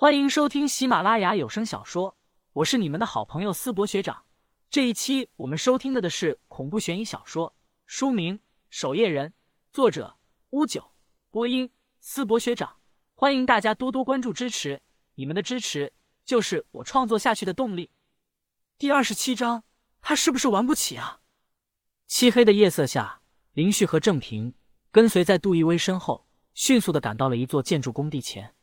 欢迎收听喜马拉雅有声小说，我是你们的好朋友思博学长。这一期我们收听的的是恐怖悬疑小说，书名《守夜人》，作者乌九，播音思博学长。欢迎大家多多关注支持，你们的支持就是我创作下去的动力。第二十七章，他是不是玩不起啊？漆黑的夜色下，林旭和郑平跟随在杜一威身后，迅速的赶到了一座建筑工地前。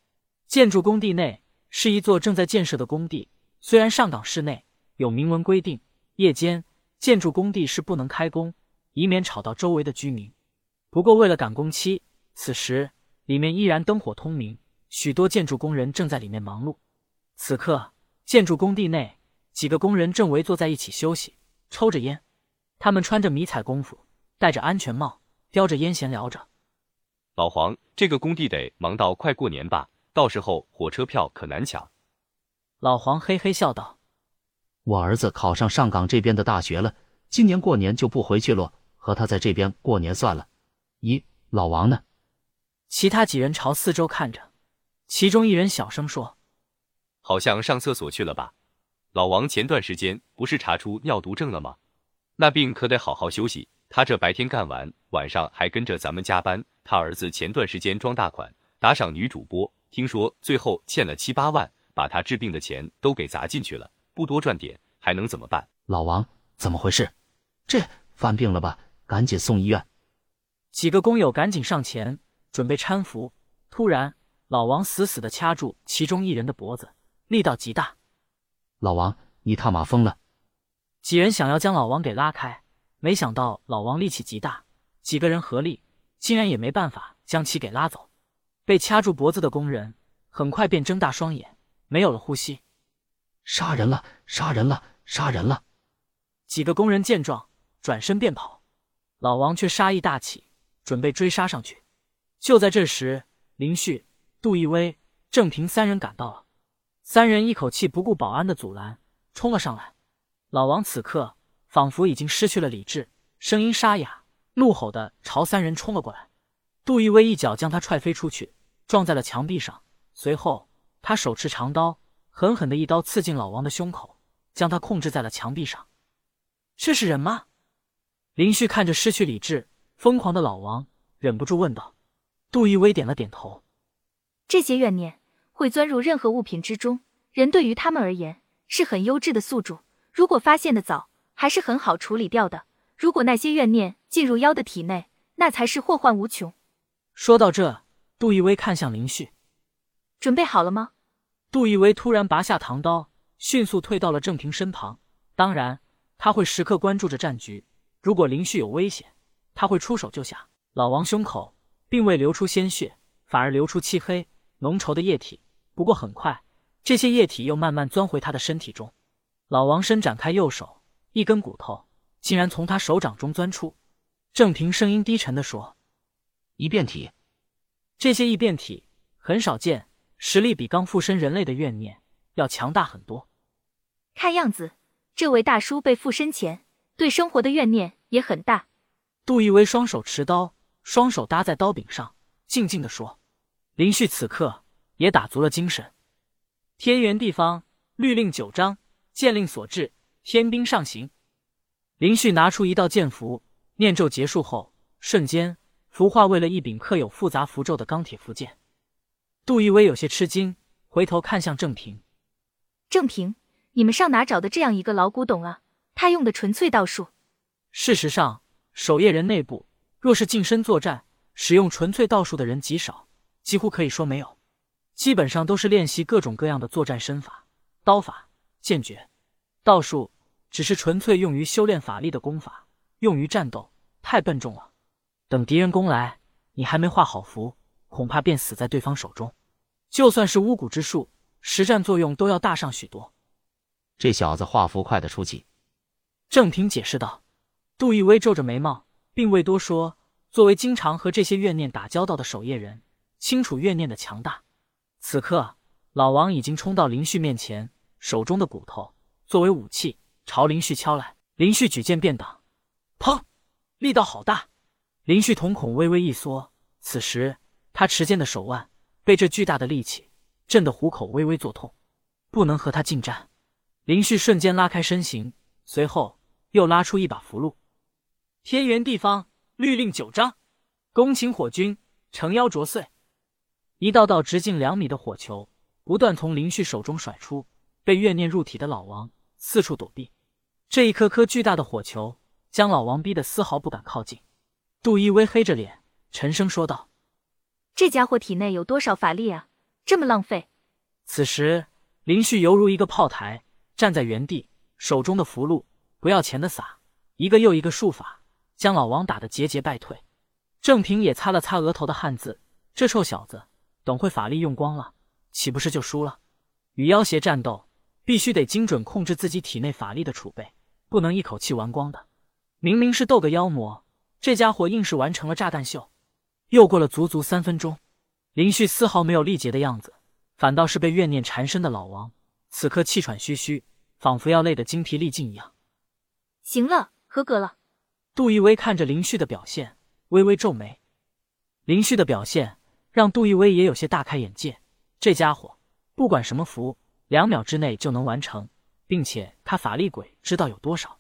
建筑工地内是一座正在建设的工地，虽然上岗室内有明文规定，夜间建筑工地是不能开工，以免吵到周围的居民。不过为了赶工期，此时里面依然灯火通明，许多建筑工人正在里面忙碌。此刻，建筑工地内几个工人正围坐在一起休息，抽着烟。他们穿着迷彩工服，戴着安全帽，叼着烟闲聊着。老黄，这个工地得忙到快过年吧？到时候火车票可难抢。老黄嘿嘿笑道：“我儿子考上上港这边的大学了，今年过年就不回去了，和他在这边过年算了。”咦，老王呢？其他几人朝四周看着，其中一人小声说：“好像上厕所去了吧？”老王前段时间不是查出尿毒症了吗？那病可得好好休息。他这白天干完，晚上还跟着咱们加班。他儿子前段时间装大款，打赏女主播。听说最后欠了七八万，把他治病的钱都给砸进去了，不多赚点还能怎么办？老王，怎么回事？这犯病了吧？赶紧送医院！几个工友赶紧上前准备搀扶。突然，老王死死的掐住其中一人的脖子，力道极大。老王，你他妈疯了！几人想要将老王给拉开，没想到老王力气极大，几个人合力竟然也没办法将其给拉走。被掐住脖子的工人很快便睁大双眼，没有了呼吸。杀人了！杀人了！杀人了！几个工人见状，转身便跑。老王却杀意大起，准备追杀上去。就在这时，林旭、杜一威、郑平三人赶到了。三人一口气不顾保安的阻拦，冲了上来。老王此刻仿佛已经失去了理智，声音沙哑，怒吼的朝三人冲了过来。杜一威一脚将他踹飞出去。撞在了墙壁上，随后他手持长刀，狠狠的一刀刺进老王的胸口，将他控制在了墙壁上。这是人吗？林旭看着失去理智、疯狂的老王，忍不住问道。杜一威点了点头。这些怨念会钻入任何物品之中，人对于他们而言是很优质的宿主，如果发现的早，还是很好处理掉的。如果那些怨念进入妖的体内，那才是祸患无穷。说到这。杜一威看向林旭，准备好了吗？杜一威突然拔下唐刀，迅速退到了郑平身旁。当然，他会时刻关注着战局，如果林旭有危险，他会出手救下。老王胸口并未流出鲜血，反而流出漆黑浓稠的液体。不过很快，这些液体又慢慢钻回他的身体中。老王伸展开右手，一根骨头竟然从他手掌中钻出。郑平声音低沉地说：“一变体。”这些异变体很少见，实力比刚附身人类的怨念要强大很多。看样子，这位大叔被附身前对生活的怨念也很大。杜一威双手持刀，双手搭在刀柄上，静静的说：“林旭此刻也打足了精神。天元地方律令九章，剑令所至，天兵上行。”林旭拿出一道剑符，念咒结束后，瞬间。符化为了一柄刻有复杂符咒的钢铁符剑，杜一威有些吃惊，回头看向郑平。郑平，你们上哪找的这样一个老古董啊？他用的纯粹道术。事实上，守夜人内部若是近身作战，使用纯粹道术的人极少，几乎可以说没有。基本上都是练习各种各样的作战身法、刀法、剑诀。道术只是纯粹用于修炼法力的功法，用于战斗太笨重了。等敌人攻来，你还没画好符，恐怕便死在对方手中。就算是巫蛊之术，实战作用都要大上许多。这小子画符快得出奇。郑平解释道。杜一威皱着眉毛，并未多说。作为经常和这些怨念打交道的守夜人，清楚怨念的强大。此刻，老王已经冲到林旭面前，手中的骨头作为武器朝林旭敲来。林旭举剑便挡，砰，力道好大。林旭瞳孔微微一缩，此时他持剑的手腕被这巨大的力气震得虎口微微作痛，不能和他近战。林旭瞬间拉开身形，随后又拉出一把符箓。天圆地方，律令九章，恭请火君诚邀着碎。一道道直径两米的火球不断从林旭手中甩出，被怨念入体的老王四处躲避。这一颗颗巨大的火球将老王逼得丝毫不敢靠近。杜一微黑着脸，沉声说道：“这家伙体内有多少法力啊？这么浪费！”此时，林旭犹如一个炮台。站在原地，手中的符箓不要钱的撒，一个又一个术法将老王打得节节败退。郑平也擦了擦额头的汗渍，这臭小子等会法力用光了，岂不是就输了？与妖邪战斗，必须得精准控制自己体内法力的储备，不能一口气玩光的。明明是斗个妖魔，这家伙硬是完成了炸弹秀。又过了足足三分钟，林旭丝毫没有力竭的样子，反倒是被怨念缠身的老王。此刻气喘吁吁，仿佛要累得精疲力尽一样。行了，合格了。杜一威看着林旭的表现，微微皱眉。林旭的表现让杜一威也有些大开眼界。这家伙不管什么符，两秒之内就能完成，并且他法力鬼知道有多少，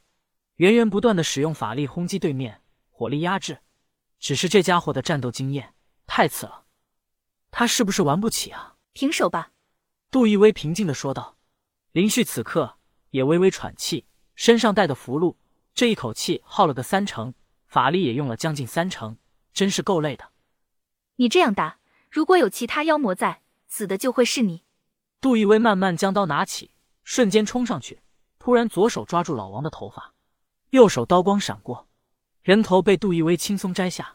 源源不断的使用法力轰击对面，火力压制。只是这家伙的战斗经验太次了，他是不是玩不起啊？平手吧。杜一威平静的说道。林旭此刻也微微喘气，身上带的符箓，这一口气耗了个三成，法力也用了将近三成，真是够累的。你这样打，如果有其他妖魔在，死的就会是你。杜一威慢慢将刀拿起，瞬间冲上去，突然左手抓住老王的头发，右手刀光闪过，人头被杜一威轻松摘下。